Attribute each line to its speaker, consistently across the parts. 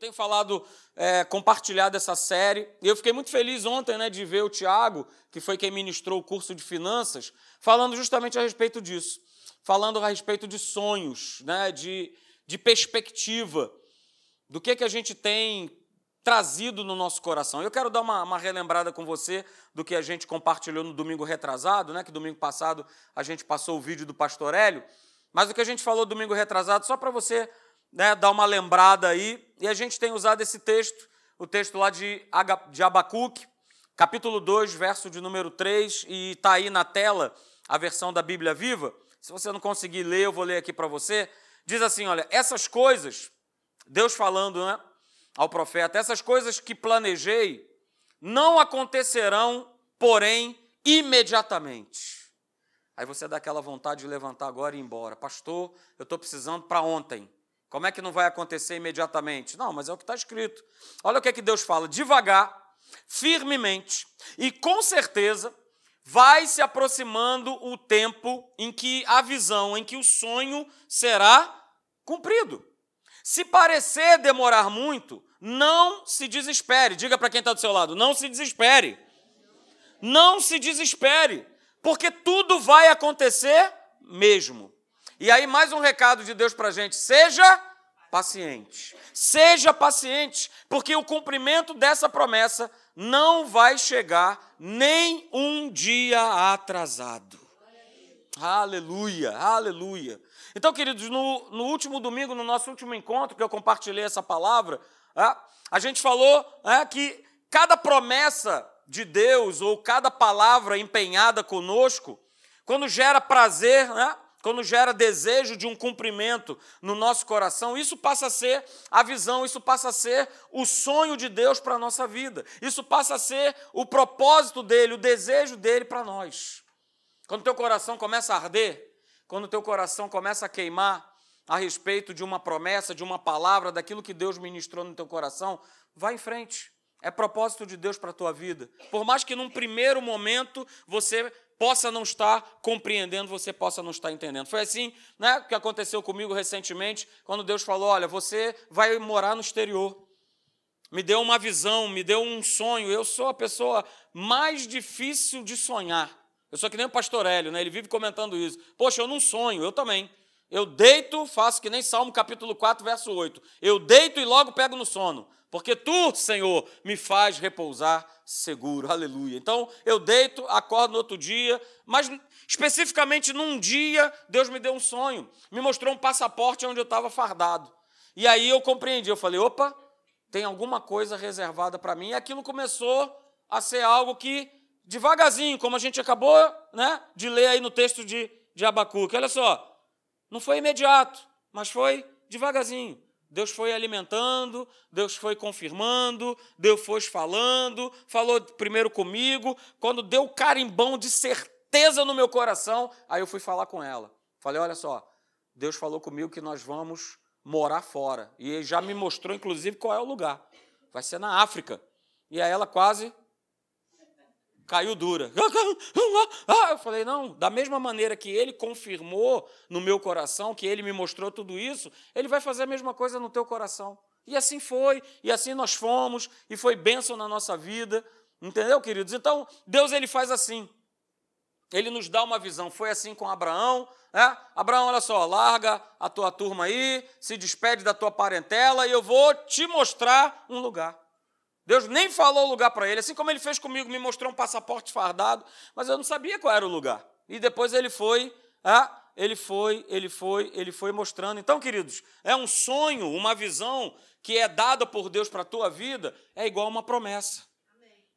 Speaker 1: tenho falado, é, compartilhado essa série, e eu fiquei muito feliz ontem né, de ver o Tiago, que foi quem ministrou o curso de finanças, falando justamente a respeito disso, falando a respeito de sonhos, né, de, de perspectiva, do que, que a gente tem trazido no nosso coração. Eu quero dar uma, uma, relembrada com você do que a gente compartilhou no domingo retrasado, né, que domingo passado a gente passou o vídeo do Pastor Hélio, mas o que a gente falou domingo retrasado, só para você né, dar uma lembrada aí, e a gente tem usado esse texto, o texto lá de, Abacuque, capítulo 2, verso de número 3, e está aí na tela a versão da Bíblia Viva. Se você não conseguir ler, eu vou ler aqui para você. Diz assim: olha, essas coisas, Deus falando né, ao profeta, essas coisas que planejei não acontecerão, porém, imediatamente. Aí você dá aquela vontade de levantar agora e ir embora. Pastor, eu estou precisando para ontem. Como é que não vai acontecer imediatamente? Não, mas é o que está escrito. Olha o que, é que Deus fala: devagar, firmemente e com certeza vai se aproximando o tempo em que a visão, em que o sonho será cumprido. Se parecer demorar muito, não se desespere. Diga para quem está do seu lado: não se desespere. Não se desespere, porque tudo vai acontecer mesmo. E aí, mais um recado de Deus para a gente: seja paciente. Seja paciente, porque o cumprimento dessa promessa não vai chegar nem um dia atrasado. Aleluia, aleluia. Então, queridos, no, no último domingo, no nosso último encontro, que eu compartilhei essa palavra, é, a gente falou é, que cada promessa de Deus ou cada palavra empenhada conosco, quando gera prazer, né, quando gera desejo de um cumprimento no nosso coração, isso passa a ser a visão, isso passa a ser o sonho de Deus para a nossa vida, isso passa a ser o propósito dele, o desejo dele para nós. Quando teu coração começa a arder, quando teu coração começa a queimar a respeito de uma promessa, de uma palavra, daquilo que Deus ministrou no teu coração, vá em frente. É propósito de Deus para a tua vida. Por mais que num primeiro momento você possa não estar compreendendo, você possa não estar entendendo. Foi assim né, que aconteceu comigo recentemente, quando Deus falou: Olha, você vai morar no exterior. Me deu uma visão, me deu um sonho. Eu sou a pessoa mais difícil de sonhar. Eu sou que nem o pastor Hélio, né? ele vive comentando isso. Poxa, eu não sonho, eu também. Eu deito, faço que nem Salmo capítulo 4, verso 8. Eu deito e logo pego no sono porque tu, Senhor, me faz repousar seguro. Aleluia. Então, eu deito, acordo no outro dia, mas especificamente num dia, Deus me deu um sonho, me mostrou um passaporte onde eu estava fardado. E aí eu compreendi, eu falei: opa, tem alguma coisa reservada para mim. E aquilo começou a ser algo que, devagarzinho, como a gente acabou né, de ler aí no texto de, de Abacuque, olha só, não foi imediato, mas foi devagarzinho. Deus foi alimentando, Deus foi confirmando, Deus foi falando, falou primeiro comigo. Quando deu carimbão de certeza no meu coração, aí eu fui falar com ela. Falei: olha só, Deus falou comigo que nós vamos morar fora. E já me mostrou, inclusive, qual é o lugar. Vai ser na África. E aí ela quase caiu dura. Eu falei, não, da mesma maneira que ele confirmou no meu coração, que ele me mostrou tudo isso, ele vai fazer a mesma coisa no teu coração. E assim foi, e assim nós fomos, e foi bênção na nossa vida. Entendeu, queridos? Então, Deus ele faz assim. Ele nos dá uma visão. Foi assim com Abraão. Né? Abraão, olha só, larga a tua turma aí, se despede da tua parentela e eu vou te mostrar um lugar. Deus nem falou o lugar para ele, assim como ele fez comigo, me mostrou um passaporte fardado, mas eu não sabia qual era o lugar. E depois ele foi, ah, ele foi, ele foi, ele foi mostrando. Então, queridos, é um sonho, uma visão que é dada por Deus para a tua vida, é igual uma promessa.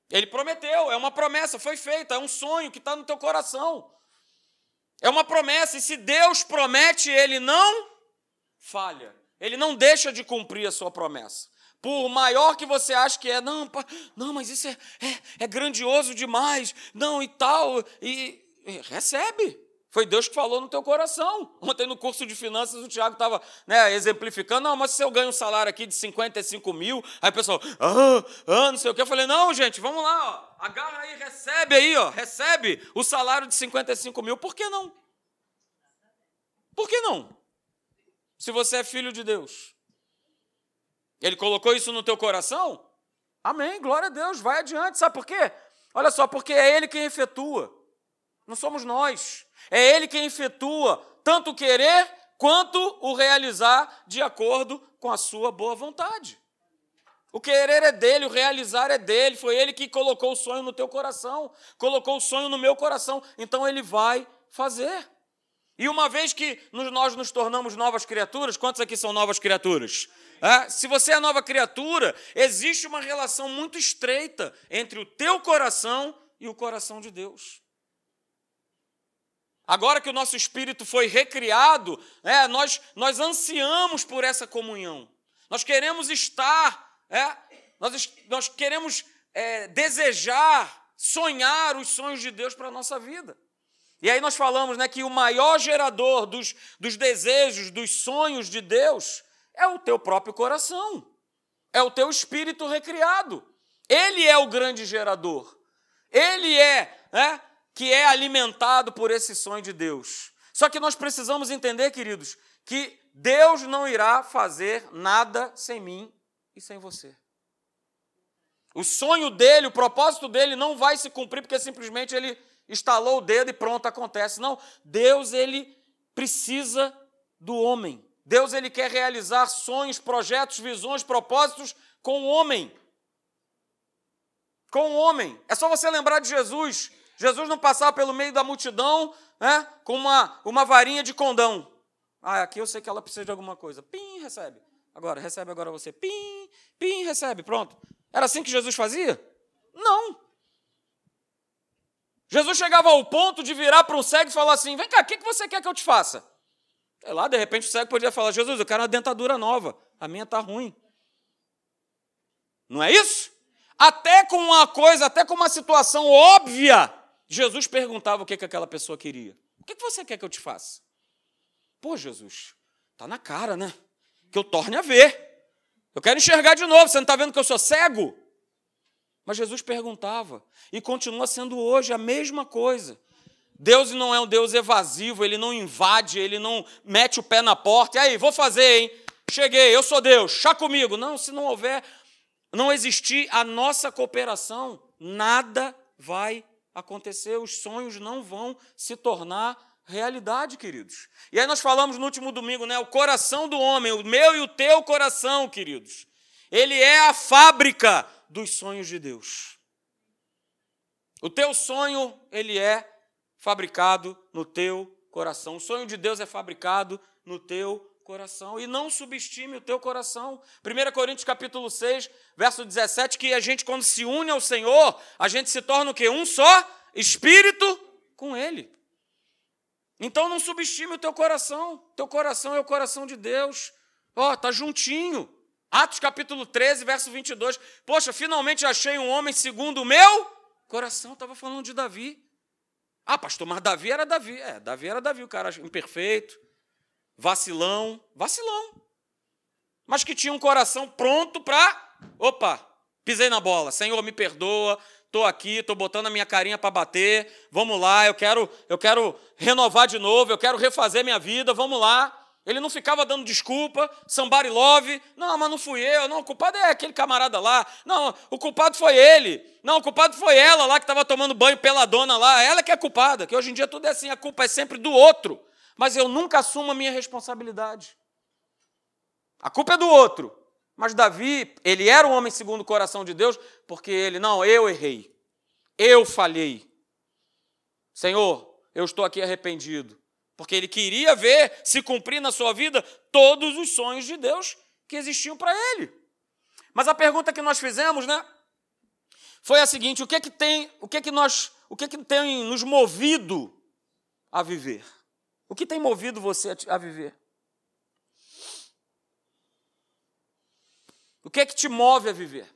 Speaker 1: Ele prometeu, é uma promessa, foi feita, é um sonho que está no teu coração. É uma promessa, e se Deus promete, ele não falha. Ele não deixa de cumprir a sua promessa. Por maior que você ache que é, não, não, mas isso é, é, é grandioso demais, não e tal, e, e, recebe. Foi Deus que falou no teu coração. Ontem no curso de finanças o Tiago estava né, exemplificando, não, mas se eu ganho um salário aqui de 55 mil, aí o pessoal, ah, ah, não sei o que. Eu falei, não, gente, vamos lá, ó, agarra aí, recebe aí, ó, recebe o salário de 55 mil. Por que não? Por que não? Se você é filho de Deus. Ele colocou isso no teu coração? Amém, glória a Deus, vai adiante. Sabe por quê? Olha só, porque é Ele quem efetua, não somos nós. É Ele quem efetua tanto o querer quanto o realizar de acordo com a sua boa vontade. O querer é dele, o realizar é dele. Foi ele que colocou o sonho no teu coração, colocou o sonho no meu coração. Então ele vai fazer. E uma vez que nós nos tornamos novas criaturas, quantos aqui são novas criaturas? É, se você é nova criatura, existe uma relação muito estreita entre o teu coração e o coração de Deus. Agora que o nosso espírito foi recriado, é, nós, nós ansiamos por essa comunhão. Nós queremos estar, é, nós, nós queremos é, desejar, sonhar os sonhos de Deus para a nossa vida. E aí nós falamos né, que o maior gerador dos, dos desejos, dos sonhos de Deus é o teu próprio coração, é o teu espírito recriado. Ele é o grande gerador. Ele é, né, que é alimentado por esse sonho de Deus. Só que nós precisamos entender, queridos, que Deus não irá fazer nada sem mim e sem você. O sonho dele, o propósito dele não vai se cumprir porque simplesmente ele estalou o dedo e pronto, acontece. Não, Deus ele precisa do homem. Deus ele quer realizar sonhos, projetos, visões, propósitos com o homem. Com o homem. É só você lembrar de Jesus. Jesus não passava pelo meio da multidão né, com uma, uma varinha de condão. Ah, aqui eu sei que ela precisa de alguma coisa. Pim, recebe. Agora, recebe agora você. Pim, pim, recebe. Pronto. Era assim que Jesus fazia? Não. Jesus chegava ao ponto de virar para um cego e falar assim: vem cá, o que você quer que eu te faça? Sei lá, de repente o cego podia falar: Jesus, eu quero uma dentadura nova, a minha está ruim. Não é isso? Até com uma coisa, até com uma situação óbvia, Jesus perguntava o que, que aquela pessoa queria. O que, que você quer que eu te faça? Pô, Jesus, tá na cara, né? Que eu torne a ver. Eu quero enxergar de novo. Você não está vendo que eu sou cego? Mas Jesus perguntava, e continua sendo hoje a mesma coisa. Deus não é um Deus evasivo, ele não invade, ele não mete o pé na porta, e aí, vou fazer, hein? Cheguei, eu sou Deus, chá comigo. Não, se não houver, não existir a nossa cooperação, nada vai acontecer, os sonhos não vão se tornar realidade, queridos. E aí nós falamos no último domingo, né? O coração do homem, o meu e o teu coração, queridos. Ele é a fábrica dos sonhos de Deus. O teu sonho, ele é fabricado no teu coração. O sonho de Deus é fabricado no teu coração. E não subestime o teu coração. 1 Coríntios capítulo 6, verso 17, que a gente, quando se une ao Senhor, a gente se torna o quê? Um só espírito com Ele. Então não subestime o teu coração. Teu coração é o coração de Deus. Ó, oh, tá juntinho. Atos capítulo 13, verso 22. Poxa, finalmente achei um homem segundo o meu coração. Estava falando de Davi. Ah, pastor, mas Davi era Davi. É, Davi era Davi, o cara imperfeito, vacilão, vacilão. Mas que tinha um coração pronto para. Opa, pisei na bola. Senhor, me perdoa. Estou aqui, estou botando a minha carinha para bater. Vamos lá, eu quero, eu quero renovar de novo, eu quero refazer minha vida. Vamos lá. Ele não ficava dando desculpa, somebody love. Não, mas não fui eu. Não, o culpado é aquele camarada lá. Não, o culpado foi ele. Não, o culpado foi ela lá que estava tomando banho pela dona lá. Ela que é culpada, que hoje em dia tudo é assim, a culpa é sempre do outro. Mas eu nunca assumo a minha responsabilidade. A culpa é do outro. Mas Davi, ele era um homem segundo o coração de Deus, porque ele, não, eu errei. Eu falhei. Senhor, eu estou aqui arrependido. Porque ele queria ver se cumprir na sua vida todos os sonhos de Deus que existiam para ele. Mas a pergunta que nós fizemos, né, foi a seguinte: o que é que tem, o que é que nós, o que é que tem nos movido a viver? O que tem movido você a viver? O que é que te move a viver?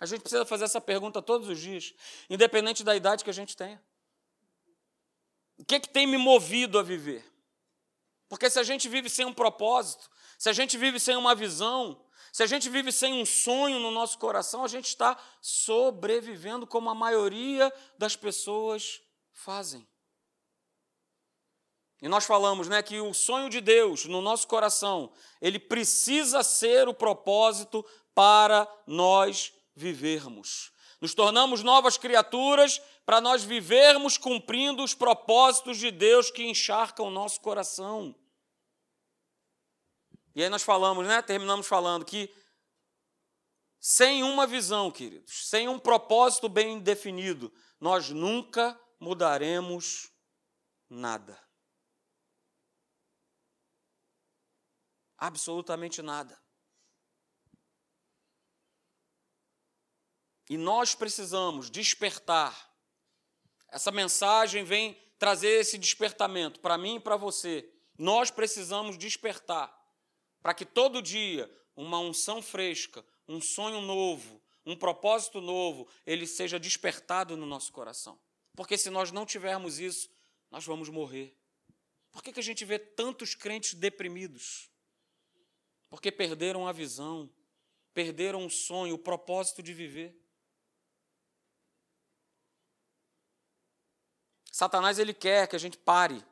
Speaker 1: A gente precisa fazer essa pergunta todos os dias, independente da idade que a gente tenha. O que, é que tem me movido a viver? Porque se a gente vive sem um propósito, se a gente vive sem uma visão, se a gente vive sem um sonho no nosso coração, a gente está sobrevivendo como a maioria das pessoas fazem. E nós falamos, né, que o sonho de Deus no nosso coração, ele precisa ser o propósito para nós vivermos. Nos tornamos novas criaturas para nós vivermos cumprindo os propósitos de Deus que encharcam o nosso coração. E aí nós falamos, né? Terminamos falando que sem uma visão, queridos, sem um propósito bem definido, nós nunca mudaremos nada. Absolutamente nada. E nós precisamos despertar. Essa mensagem vem trazer esse despertamento para mim e para você. Nós precisamos despertar para que todo dia uma unção fresca, um sonho novo, um propósito novo, ele seja despertado no nosso coração. Porque se nós não tivermos isso, nós vamos morrer. Por que, que a gente vê tantos crentes deprimidos? Porque perderam a visão, perderam o sonho, o propósito de viver. Satanás ele quer que a gente pare.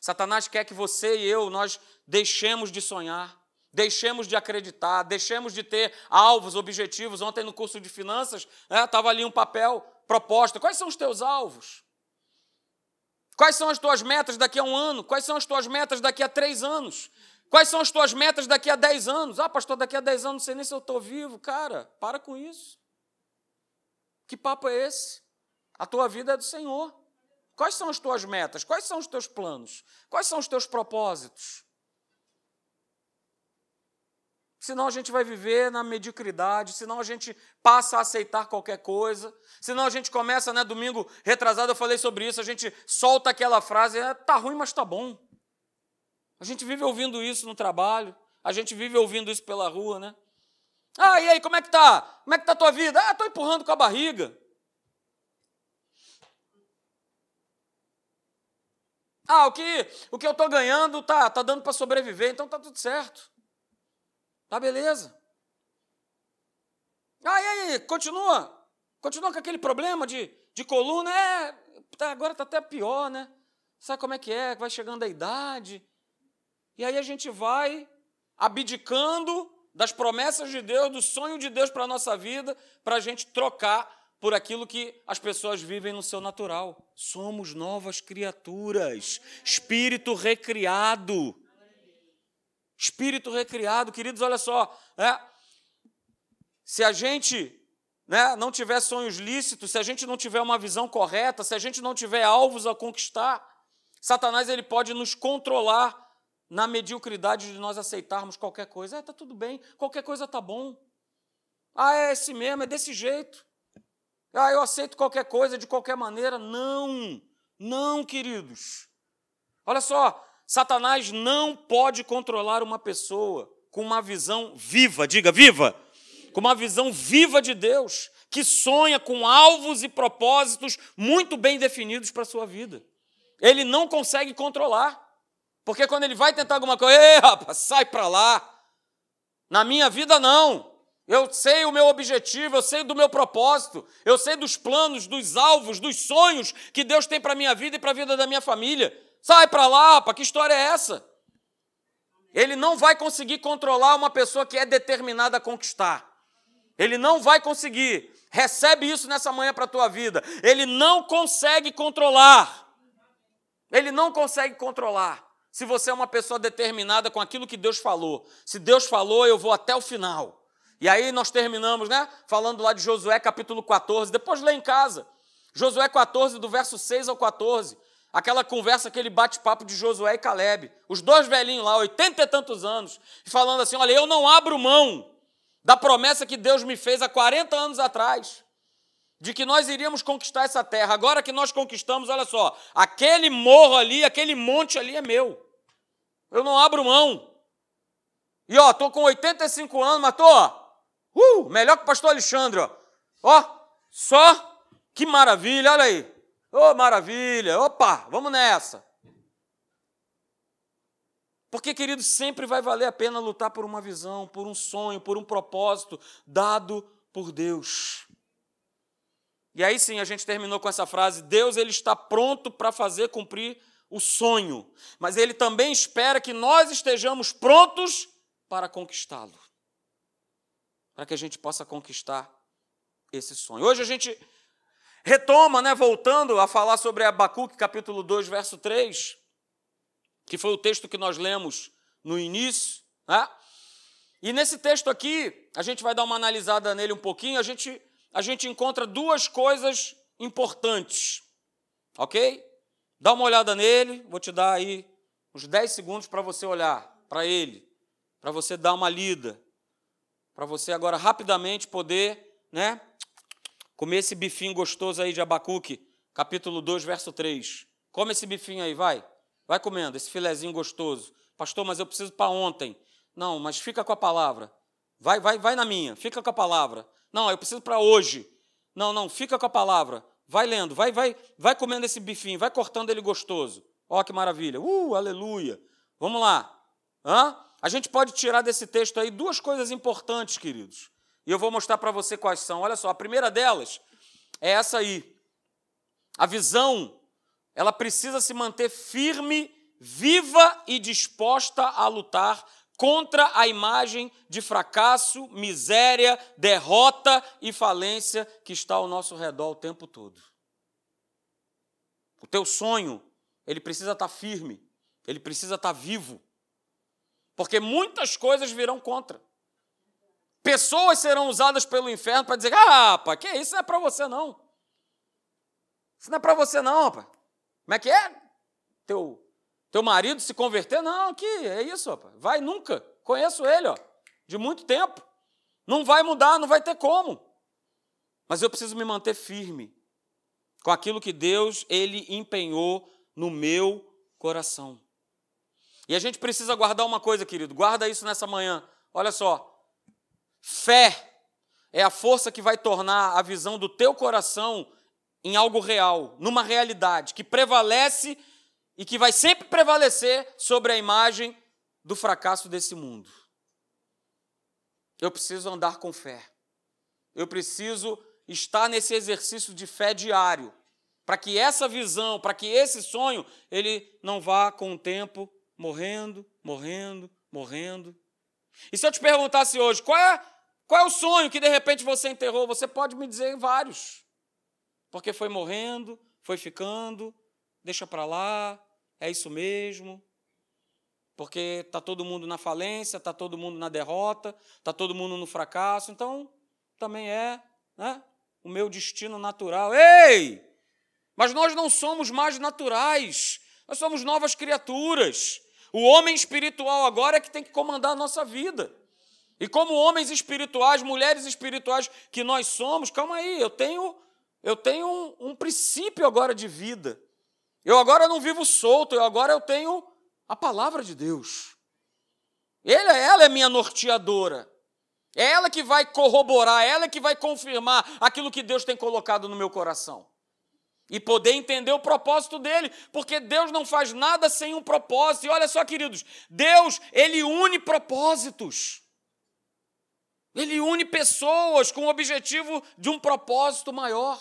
Speaker 1: Satanás quer que você e eu nós deixemos de sonhar. Deixemos de acreditar, deixemos de ter alvos, objetivos. Ontem no curso de finanças estava né, ali um papel proposta. Quais são os teus alvos? Quais são as tuas metas daqui a um ano? Quais são as tuas metas daqui a três anos? Quais são as tuas metas daqui a dez anos? Ah, pastor, daqui a dez anos não sei nem se eu estou vivo. Cara, para com isso. Que papo é esse? A tua vida é do Senhor. Quais são as tuas metas? Quais são os teus planos? Quais são os teus propósitos? senão a gente vai viver na mediocridade, senão a gente passa a aceitar qualquer coisa, senão a gente começa, né, domingo retrasado eu falei sobre isso, a gente solta aquela frase, é, tá ruim, mas tá bom. A gente vive ouvindo isso no trabalho, a gente vive ouvindo isso pela rua, né? Ah, e aí, como é que tá? Como é que tá a tua vida? Ah, tô empurrando com a barriga. Ah, o que, o que eu estou ganhando tá, tá dando para sobreviver, então tá tudo certo. Tá beleza. Ah, e aí, continua. Continua com aquele problema de, de coluna. É, tá, agora está até pior, né? Sabe como é que é? Vai chegando a idade. E aí a gente vai abdicando das promessas de Deus, do sonho de Deus para a nossa vida, para a gente trocar por aquilo que as pessoas vivem no seu natural. Somos novas criaturas, espírito recriado. Espírito recriado, queridos, olha só, né? se a gente né, não tiver sonhos lícitos, se a gente não tiver uma visão correta, se a gente não tiver alvos a conquistar, Satanás ele pode nos controlar na mediocridade de nós aceitarmos qualquer coisa. É, tá tudo bem, qualquer coisa tá bom. Ah, é esse mesmo, é desse jeito. Ah, eu aceito qualquer coisa de qualquer maneira. Não, não, queridos. Olha só, Satanás não pode controlar uma pessoa com uma visão viva, diga viva, com uma visão viva de Deus, que sonha com alvos e propósitos muito bem definidos para a sua vida. Ele não consegue controlar, porque quando ele vai tentar alguma coisa, ei, rapaz, sai para lá. Na minha vida, não. Eu sei o meu objetivo, eu sei do meu propósito, eu sei dos planos, dos alvos, dos sonhos que Deus tem para a minha vida e para a vida da minha família. Sai para lá, para que história é essa? Ele não vai conseguir controlar uma pessoa que é determinada a conquistar. Ele não vai conseguir. Recebe isso nessa manhã para a tua vida. Ele não consegue controlar. Ele não consegue controlar. Se você é uma pessoa determinada com aquilo que Deus falou. Se Deus falou, eu vou até o final. E aí nós terminamos, né? Falando lá de Josué capítulo 14. Depois lê em casa. Josué 14, do verso 6 ao 14 aquela conversa, aquele bate-papo de Josué e Caleb, os dois velhinhos lá, oitenta e tantos anos, falando assim: olha, eu não abro mão da promessa que Deus me fez há 40 anos atrás, de que nós iríamos conquistar essa terra. Agora que nós conquistamos, olha só, aquele morro ali, aquele monte ali é meu. Eu não abro mão. E ó, tô com 85 anos, mas tô, uh, melhor que o pastor Alexandre, ó. Ó, só que maravilha, olha aí. Ô, oh, maravilha! Opa, vamos nessa! Porque, querido, sempre vai valer a pena lutar por uma visão, por um sonho, por um propósito dado por Deus. E aí sim, a gente terminou com essa frase: Deus ele está pronto para fazer cumprir o sonho, mas ele também espera que nós estejamos prontos para conquistá-lo. Para que a gente possa conquistar esse sonho. Hoje a gente retoma, né, voltando a falar sobre Abacuque, capítulo 2, verso 3, que foi o texto que nós lemos no início, né? E nesse texto aqui, a gente vai dar uma analisada nele um pouquinho, a gente, a gente encontra duas coisas importantes, ok? Dá uma olhada nele, vou te dar aí uns 10 segundos para você olhar para ele, para você dar uma lida, para você agora rapidamente poder, né, comer esse bifinho gostoso aí de Abacuque, capítulo 2, verso 3. Come esse bifinho aí, vai. Vai comendo esse filezinho gostoso. Pastor, mas eu preciso para ontem. Não, mas fica com a palavra. Vai, vai, vai na minha. Fica com a palavra. Não, eu preciso para hoje. Não, não, fica com a palavra. Vai lendo, vai, vai, vai comendo esse bifinho, vai cortando ele gostoso. Ó, que maravilha. Uh, aleluia. Vamos lá. Hã? A gente pode tirar desse texto aí duas coisas importantes, queridos. E eu vou mostrar para você quais são. Olha só, a primeira delas é essa aí. A visão, ela precisa se manter firme, viva e disposta a lutar contra a imagem de fracasso, miséria, derrota e falência que está ao nosso redor o tempo todo. O teu sonho, ele precisa estar firme, ele precisa estar vivo, porque muitas coisas virão contra. Pessoas serão usadas pelo inferno para dizer: ah, rapaz, que isso não é para você não. Isso não é para você não, rapaz. Como é que é? Teu teu marido se converter? Não, aqui, é isso, rapaz. Vai nunca. Conheço ele, ó, de muito tempo. Não vai mudar, não vai ter como. Mas eu preciso me manter firme com aquilo que Deus ele empenhou no meu coração. E a gente precisa guardar uma coisa, querido. Guarda isso nessa manhã. Olha só. Fé é a força que vai tornar a visão do teu coração em algo real, numa realidade que prevalece e que vai sempre prevalecer sobre a imagem do fracasso desse mundo. Eu preciso andar com fé. Eu preciso estar nesse exercício de fé diário, para que essa visão, para que esse sonho, ele não vá com o tempo morrendo, morrendo, morrendo. E se eu te perguntasse hoje, qual é, qual é o sonho que de repente você enterrou? Você pode me dizer vários. Porque foi morrendo, foi ficando, deixa para lá, é isso mesmo, porque está todo mundo na falência, está todo mundo na derrota, está todo mundo no fracasso, então também é né, o meu destino natural. Ei! Mas nós não somos mais naturais, nós somos novas criaturas. O homem espiritual agora é que tem que comandar a nossa vida. E como homens espirituais, mulheres espirituais que nós somos, calma aí, eu tenho, eu tenho um, um princípio agora de vida. Eu agora não vivo solto, eu agora eu tenho a palavra de Deus. Ele, ela é minha norteadora. É ela que vai corroborar, é ela que vai confirmar aquilo que Deus tem colocado no meu coração. E poder entender o propósito dele, porque Deus não faz nada sem um propósito. E olha só, queridos, Deus, ele une propósitos. Ele une pessoas com o objetivo de um propósito maior.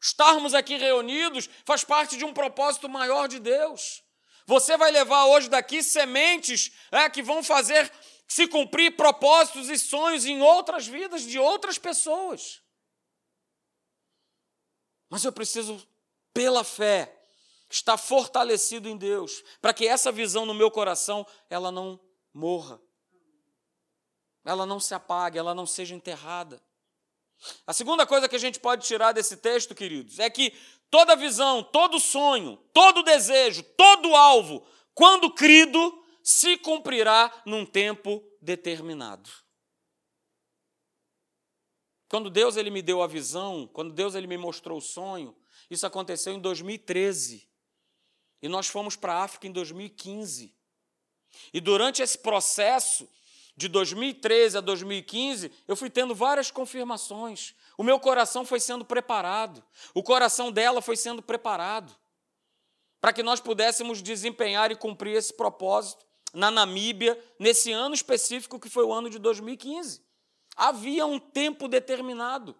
Speaker 1: Estarmos aqui reunidos faz parte de um propósito maior de Deus. Você vai levar hoje daqui sementes é, que vão fazer se cumprir propósitos e sonhos em outras vidas de outras pessoas. Mas eu preciso, pela fé, estar fortalecido em Deus, para que essa visão no meu coração ela não morra, ela não se apague, ela não seja enterrada. A segunda coisa que a gente pode tirar desse texto, queridos, é que toda visão, todo sonho, todo desejo, todo alvo, quando crido, se cumprirá num tempo determinado. Quando Deus ele me deu a visão, quando Deus ele me mostrou o sonho, isso aconteceu em 2013. E nós fomos para a África em 2015. E durante esse processo, de 2013 a 2015, eu fui tendo várias confirmações. O meu coração foi sendo preparado, o coração dela foi sendo preparado, para que nós pudéssemos desempenhar e cumprir esse propósito na Namíbia, nesse ano específico que foi o ano de 2015. Havia um tempo determinado.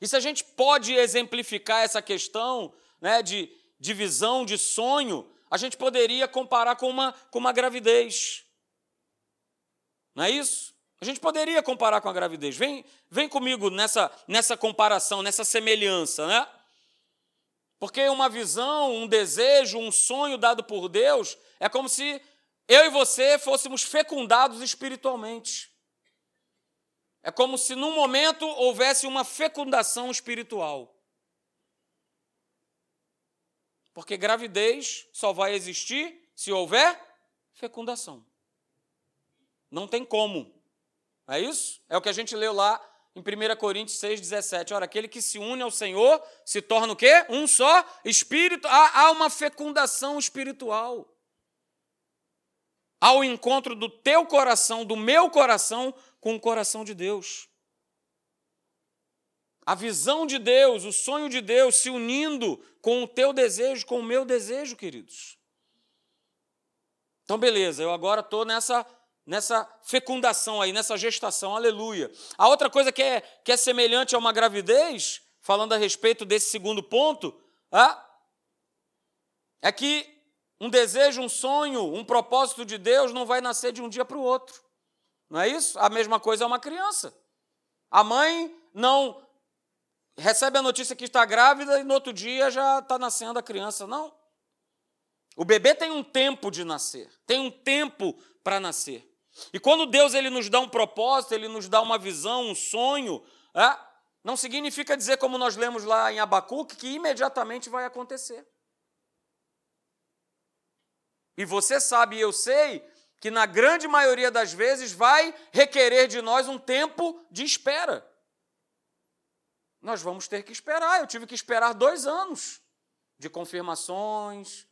Speaker 1: E se a gente pode exemplificar essa questão né, de, de visão, de sonho, a gente poderia comparar com uma, com uma gravidez. Não é isso? A gente poderia comparar com a gravidez. Vem, vem comigo nessa, nessa comparação, nessa semelhança, né? Porque uma visão, um desejo, um sonho dado por Deus é como se eu e você fôssemos fecundados espiritualmente. É como se num momento houvesse uma fecundação espiritual. Porque gravidez só vai existir se houver fecundação. Não tem como. É isso? É o que a gente leu lá em 1 Coríntios 6,17. Ora, aquele que se une ao Senhor se torna o quê? Um só espírito. Há, há uma fecundação espiritual. Ao encontro do teu coração, do meu coração, com o coração de Deus. A visão de Deus, o sonho de Deus se unindo com o teu desejo, com o meu desejo, queridos. Então, beleza, eu agora estou nessa, nessa fecundação aí, nessa gestação, aleluia. A outra coisa que é, que é semelhante a uma gravidez, falando a respeito desse segundo ponto, é que um desejo, um sonho, um propósito de Deus não vai nascer de um dia para o outro. Não é isso? A mesma coisa é uma criança. A mãe não recebe a notícia que está grávida e no outro dia já está nascendo a criança. Não. O bebê tem um tempo de nascer, tem um tempo para nascer. E quando Deus ele nos dá um propósito, ele nos dá uma visão, um sonho, é? não significa dizer, como nós lemos lá em Abacuque, que imediatamente vai acontecer. E você sabe, eu sei, que na grande maioria das vezes vai requerer de nós um tempo de espera. Nós vamos ter que esperar. Eu tive que esperar dois anos de confirmações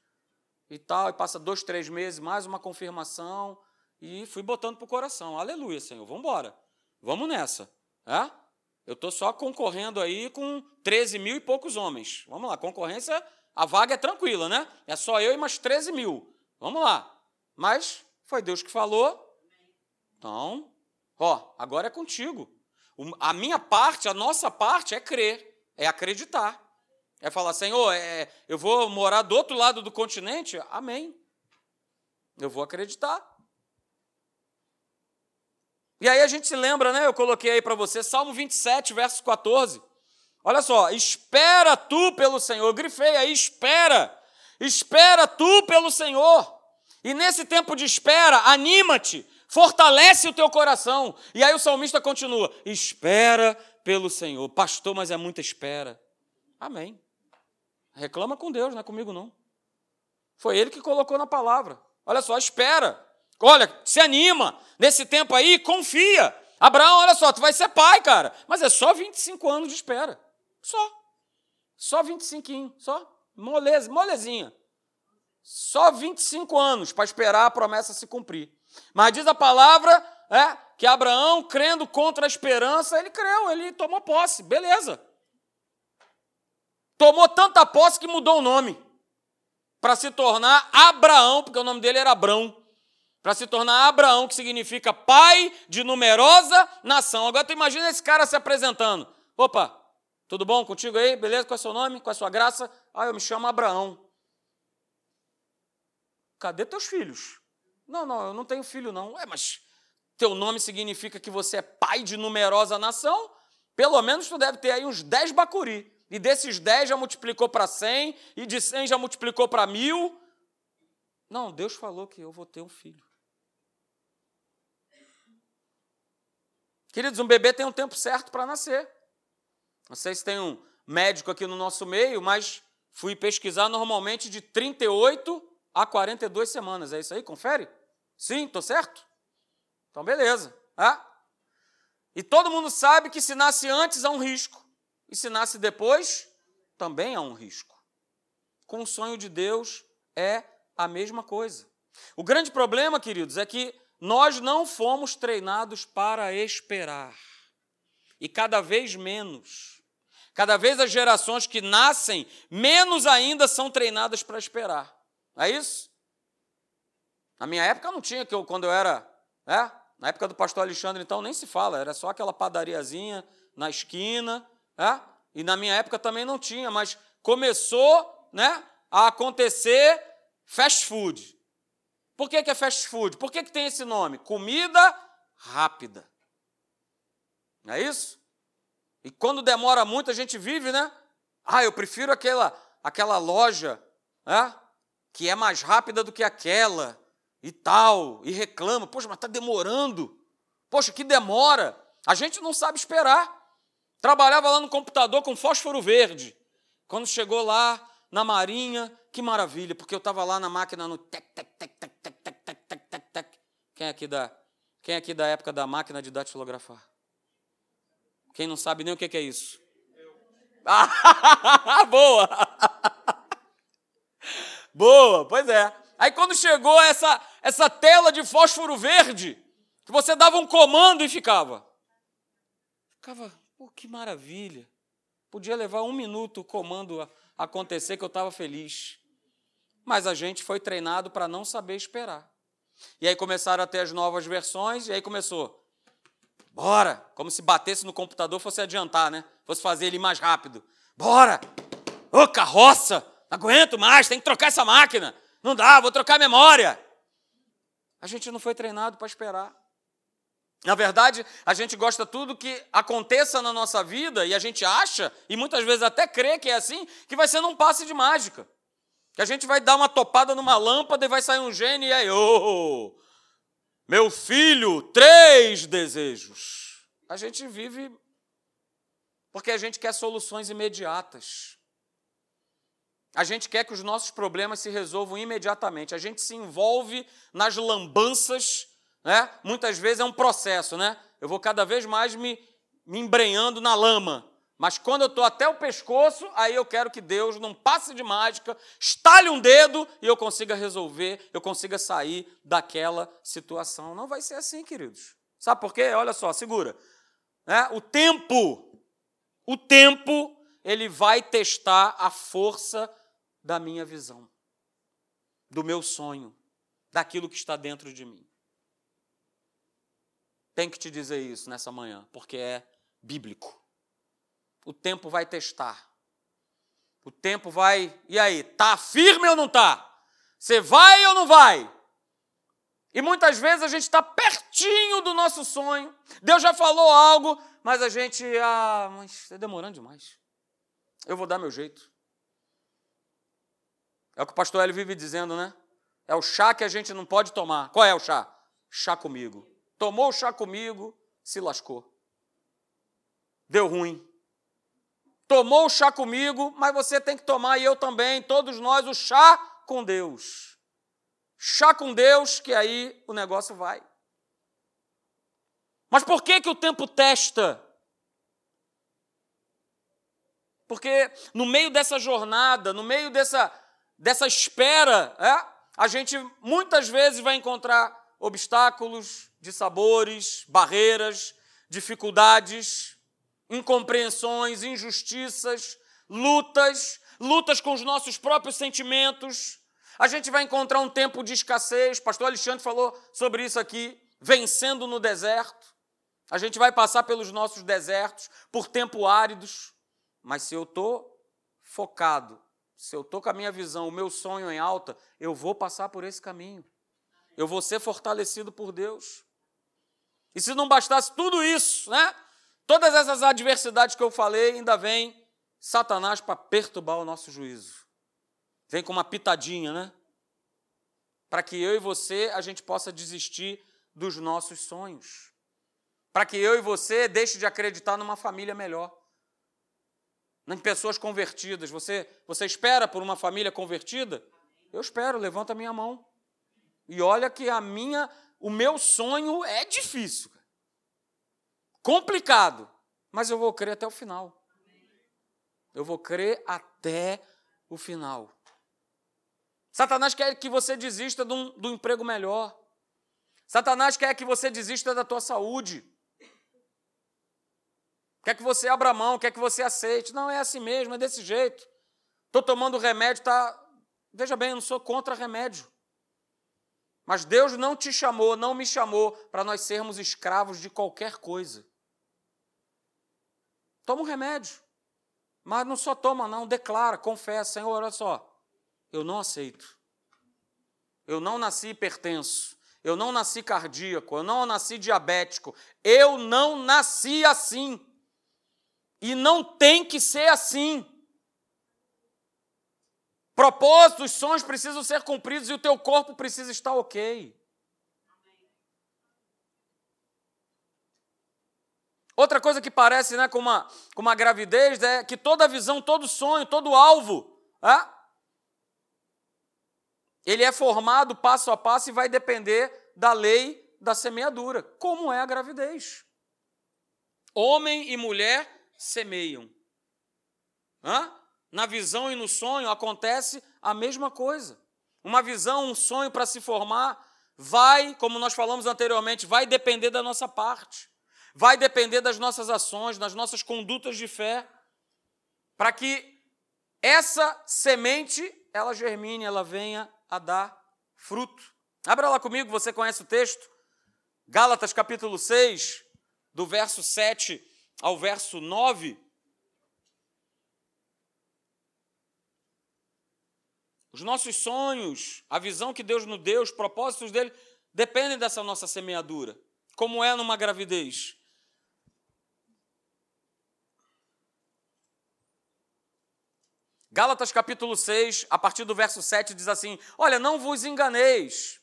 Speaker 1: e tal, e passa dois, três meses, mais uma confirmação, e fui botando para o coração. Aleluia, Senhor, vamos embora. Vamos nessa. É? Eu estou só concorrendo aí com 13 mil e poucos homens. Vamos lá, concorrência, a vaga é tranquila, né? É só eu e mais 13 mil. Vamos lá. Mas foi Deus que falou. Então, ó, agora é contigo. A minha parte, a nossa parte é crer, é acreditar. É falar, Senhor, é, eu vou morar do outro lado do continente? Amém. Eu vou acreditar. E aí a gente se lembra, né? Eu coloquei aí para você, Salmo 27, verso 14. Olha só, espera tu pelo Senhor. Eu grifei aí, espera. Espera tu pelo Senhor. E nesse tempo de espera, anima-te, fortalece o teu coração. E aí o salmista continua: espera pelo Senhor. Pastor, mas é muita espera. Amém. Reclama com Deus, não é comigo não. Foi ele que colocou na palavra. Olha só, espera. Olha, se anima. Nesse tempo aí, confia. Abraão, olha só, tu vai ser pai, cara. Mas é só 25 anos de espera. Só. Só 25, só. Moleza, molezinha. Só 25 anos para esperar a promessa se cumprir. Mas diz a palavra é, que Abraão, crendo contra a esperança, ele creu, ele tomou posse, beleza. Tomou tanta posse que mudou o nome para se tornar Abraão, porque o nome dele era Abrão. Para se tornar Abraão, que significa pai de numerosa nação. Agora tu imagina esse cara se apresentando. Opa, tudo bom contigo aí? Beleza? Qual é o seu nome? Qual é a sua graça? Ah, eu me chamo Abraão. Cadê teus filhos? Não, não, eu não tenho filho, não. Mas teu nome significa que você é pai de numerosa nação? Pelo menos tu deve ter aí uns 10 bacuri. E desses 10 já multiplicou para 100, e de 100 já multiplicou para mil. Não, Deus falou que eu vou ter um filho. Queridos, um bebê tem um tempo certo para nascer. Não sei se tem um médico aqui no nosso meio, mas fui pesquisar normalmente de 38 há 42 semanas. É isso aí? Confere? Sim, estou certo? Então, beleza. É? E todo mundo sabe que se nasce antes há um risco. E se nasce depois, também há um risco. Com o sonho de Deus é a mesma coisa. O grande problema, queridos, é que nós não fomos treinados para esperar. E cada vez menos. Cada vez as gerações que nascem, menos ainda são treinadas para esperar. É isso? Na minha época não tinha, que eu, quando eu era. É? Na época do pastor Alexandre, então, nem se fala, era só aquela padariazinha na esquina. É? E na minha época também não tinha, mas começou, né? a acontecer fast food. Por que, que é fast food? Por que, que tem esse nome? Comida rápida. Não é isso? E quando demora muito, a gente vive, né? Ah, eu prefiro aquela, aquela loja né? Que é mais rápida do que aquela e tal, e reclama. Poxa, mas está demorando. Poxa, que demora. A gente não sabe esperar. Trabalhava lá no computador com fósforo verde. Quando chegou lá na Marinha, que maravilha, porque eu estava lá na máquina no tec, tec, tec, tec, tec, tec, tec, tec, tec, tec. Quem é aqui da, quem é aqui da época da máquina de datilografar? Quem não sabe nem o que é isso? Ah, boa! Boa, pois é. Aí quando chegou essa, essa tela de fósforo verde, que você dava um comando e ficava. Ficava, pô, que maravilha. Podia levar um minuto o comando a acontecer que eu estava feliz. Mas a gente foi treinado para não saber esperar. E aí começaram a ter as novas versões, e aí começou. Bora! Como se batesse no computador fosse adiantar, né? Fosse fazer ele mais rápido. Bora! Ô, carroça! Não aguento mais, tem que trocar essa máquina. Não dá, vou trocar a memória. A gente não foi treinado para esperar. Na verdade, a gente gosta tudo que aconteça na nossa vida e a gente acha, e muitas vezes até crê que é assim, que vai ser num passe de mágica. Que a gente vai dar uma topada numa lâmpada e vai sair um gênio e aí, oh, meu filho, três desejos. A gente vive porque a gente quer soluções imediatas. A gente quer que os nossos problemas se resolvam imediatamente. A gente se envolve nas lambanças, né? Muitas vezes é um processo, né? Eu vou cada vez mais me, me embrenhando na lama. Mas quando eu estou até o pescoço, aí eu quero que Deus, num passe de mágica, estale um dedo e eu consiga resolver, eu consiga sair daquela situação. Não vai ser assim, queridos. Sabe por quê? Olha só, segura. Né? O tempo, o tempo, ele vai testar a força da minha visão, do meu sonho, daquilo que está dentro de mim. Tem que te dizer isso nessa manhã, porque é bíblico. O tempo vai testar. O tempo vai. E aí, tá firme ou não tá? Você vai ou não vai? E muitas vezes a gente está pertinho do nosso sonho. Deus já falou algo, mas a gente, ah, mas está demorando demais. Eu vou dar meu jeito. É o que o pastor Hélio vive dizendo, né? É o chá que a gente não pode tomar. Qual é o chá? Chá comigo. Tomou o chá comigo, se lascou. Deu ruim. Tomou o chá comigo, mas você tem que tomar, e eu também, todos nós, o chá com Deus. Chá com Deus, que aí o negócio vai. Mas por que, que o tempo testa? Porque no meio dessa jornada, no meio dessa, dessa espera, é, a gente muitas vezes vai encontrar obstáculos de sabores, barreiras, dificuldades, incompreensões, injustiças, lutas, lutas com os nossos próprios sentimentos. A gente vai encontrar um tempo de escassez. Pastor Alexandre falou sobre isso aqui, vencendo no deserto. A gente vai passar pelos nossos desertos, por tempo áridos, mas se eu estou focado se eu estou com a minha visão, o meu sonho em alta, eu vou passar por esse caminho. Eu vou ser fortalecido por Deus. E se não bastasse tudo isso, né? Todas essas adversidades que eu falei, ainda vem Satanás para perturbar o nosso juízo. Vem com uma pitadinha, né? Para que eu e você a gente possa desistir dos nossos sonhos. Para que eu e você deixe de acreditar numa família melhor em pessoas convertidas. Você, você espera por uma família convertida? Eu espero, levanta a minha mão. E olha que a minha, o meu sonho é difícil. Complicado, mas eu vou crer até o final. Eu vou crer até o final. Satanás quer que você desista do, do emprego melhor. Satanás quer que você desista da tua saúde. Quer que você abra mão, quer que você aceite. Não, é assim mesmo, é desse jeito. Estou tomando remédio, tá. Veja bem, eu não sou contra remédio. Mas Deus não te chamou, não me chamou para nós sermos escravos de qualquer coisa. Toma um remédio. Mas não só toma, não, declara, confessa, Senhor, olha só. eu não aceito. Eu não nasci hipertenso. Eu não nasci cardíaco. Eu não nasci diabético. Eu não nasci assim. E não tem que ser assim. Propósitos, sonhos precisam ser cumpridos e o teu corpo precisa estar ok. Outra coisa que parece né, com, uma, com uma gravidez é que toda visão, todo sonho, todo alvo, é, ele é formado passo a passo e vai depender da lei da semeadura, como é a gravidez. Homem e mulher semeiam. Hã? Na visão e no sonho acontece a mesma coisa. Uma visão, um sonho para se formar, vai, como nós falamos anteriormente, vai depender da nossa parte vai depender das nossas ações, das nossas condutas de fé, para que essa semente ela germine, ela venha a dar fruto. Abra lá comigo, você conhece o texto? Gálatas capítulo 6, do verso 7 ao verso 9. Os nossos sonhos, a visão que Deus nos deu, os propósitos dele, dependem dessa nossa semeadura, como é numa gravidez. Gálatas capítulo 6, a partir do verso 7, diz assim: Olha, não vos enganeis.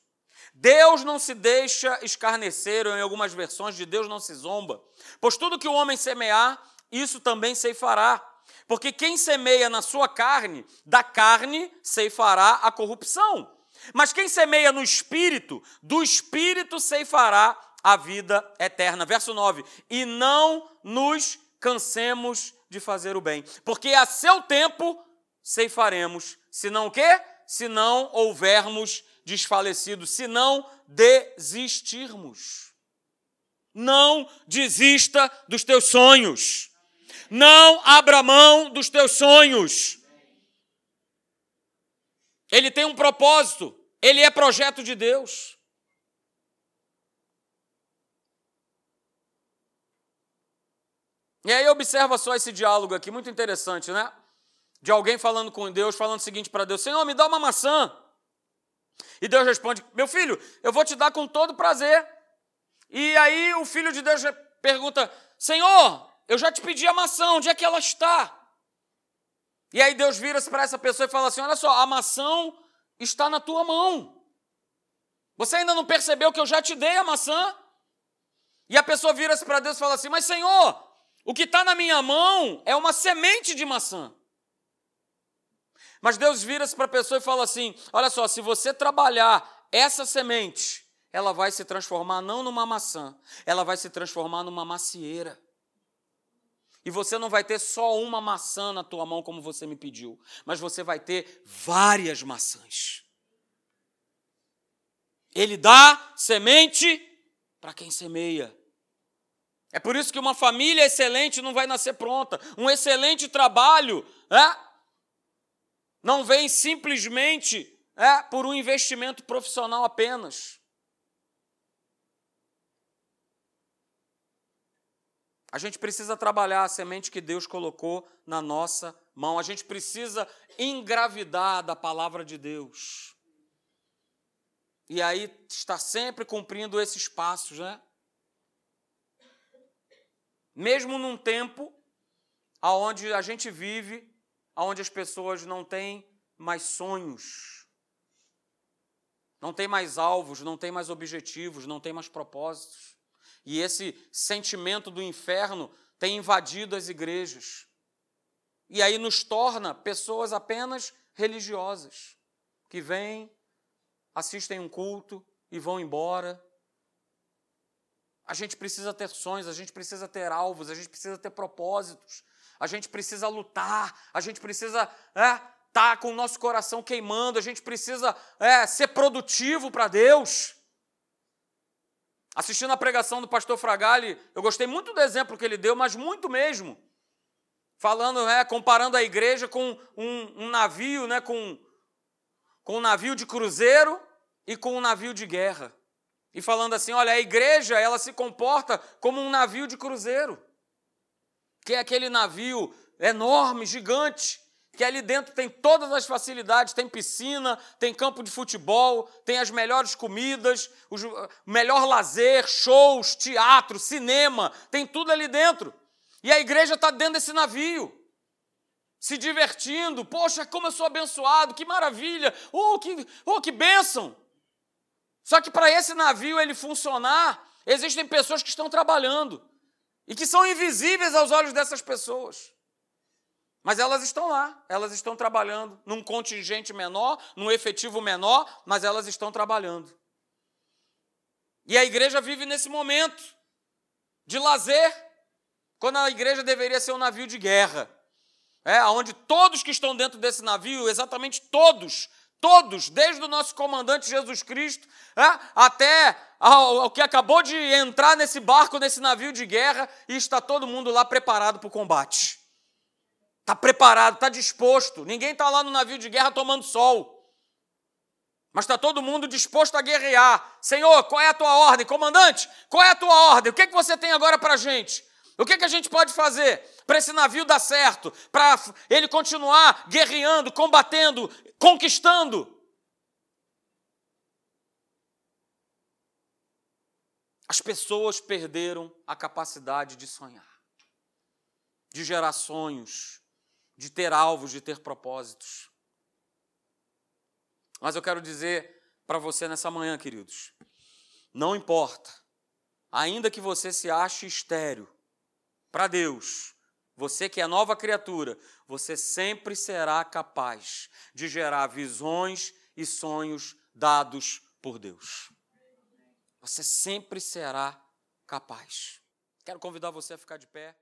Speaker 1: Deus não se deixa escarnecer, ou em algumas versões de Deus não se zomba. Pois tudo que o homem semear, isso também ceifará. Porque quem semeia na sua carne, da carne ceifará a corrupção. Mas quem semeia no espírito, do espírito ceifará a vida eterna. Verso 9: E não nos cansemos de fazer o bem, porque a seu tempo ceifaremos, se não o quê? Se não houvermos desfalecido, se não desistirmos. Não desista dos teus sonhos. Não abra mão dos teus sonhos. Ele tem um propósito, ele é projeto de Deus. E aí observa só esse diálogo aqui, muito interessante, né? de alguém falando com Deus, falando o seguinte para Deus: Senhor, me dá uma maçã. E Deus responde: Meu filho, eu vou te dar com todo prazer. E aí o filho de Deus pergunta: Senhor, eu já te pedi a maçã, onde é que ela está? E aí Deus vira-se para essa pessoa e fala assim: Olha só, a maçã está na tua mão. Você ainda não percebeu que eu já te dei a maçã? E a pessoa vira-se para Deus e fala assim: Mas Senhor, o que está na minha mão é uma semente de maçã. Mas Deus vira-se para a pessoa e fala assim: olha só, se você trabalhar essa semente, ela vai se transformar não numa maçã, ela vai se transformar numa macieira. E você não vai ter só uma maçã na tua mão, como você me pediu, mas você vai ter várias maçãs. Ele dá semente para quem semeia. É por isso que uma família excelente não vai nascer pronta. Um excelente trabalho, é? Não vem simplesmente é, por um investimento profissional apenas. A gente precisa trabalhar a semente que Deus colocou na nossa mão. A gente precisa engravidar da palavra de Deus. E aí está sempre cumprindo esses passos, né? Mesmo num tempo aonde a gente vive onde as pessoas não têm mais sonhos, não têm mais alvos, não têm mais objetivos, não têm mais propósitos. E esse sentimento do inferno tem invadido as igrejas. E aí nos torna pessoas apenas religiosas, que vêm, assistem um culto e vão embora. A gente precisa ter sonhos, a gente precisa ter alvos, a gente precisa ter propósitos, a gente precisa lutar, a gente precisa é, tá com o nosso coração queimando, a gente precisa é, ser produtivo para Deus. Assistindo a pregação do pastor Fragali, eu gostei muito do exemplo que ele deu, mas muito mesmo. Falando, né, comparando a igreja com um, um navio, né, com, com um navio de cruzeiro e com um navio de guerra. E falando assim, olha, a igreja, ela se comporta como um navio de cruzeiro que é aquele navio enorme, gigante, que ali dentro tem todas as facilidades, tem piscina, tem campo de futebol, tem as melhores comidas, o melhor lazer, shows, teatro, cinema, tem tudo ali dentro. E a igreja está dentro desse navio, se divertindo. Poxa, como eu sou abençoado, que maravilha, oh, que, oh, que bênção. Só que para esse navio ele funcionar, existem pessoas que estão trabalhando e que são invisíveis aos olhos dessas pessoas. Mas elas estão lá, elas estão trabalhando num contingente menor, num efetivo menor, mas elas estão trabalhando. E a igreja vive nesse momento de lazer, quando a igreja deveria ser um navio de guerra. É, onde todos que estão dentro desse navio, exatamente todos, todos, desde o nosso comandante Jesus Cristo, é, até ao, ao que acabou de entrar nesse barco, nesse navio de guerra, e está todo mundo lá preparado para o combate. Está preparado, está disposto. Ninguém está lá no navio de guerra tomando sol. Mas está todo mundo disposto a guerrear. Senhor, qual é a tua ordem? Comandante, qual é a tua ordem? O que, é que você tem agora para a gente? O que, que a gente pode fazer para esse navio dar certo? Para ele continuar guerreando, combatendo, conquistando? As pessoas perderam a capacidade de sonhar, de gerar sonhos, de ter alvos, de ter propósitos. Mas eu quero dizer para você nessa manhã, queridos, não importa, ainda que você se ache estéreo, para Deus, você que é nova criatura, você sempre será capaz de gerar visões e sonhos dados por Deus. Você sempre será capaz. Quero convidar você a ficar de pé.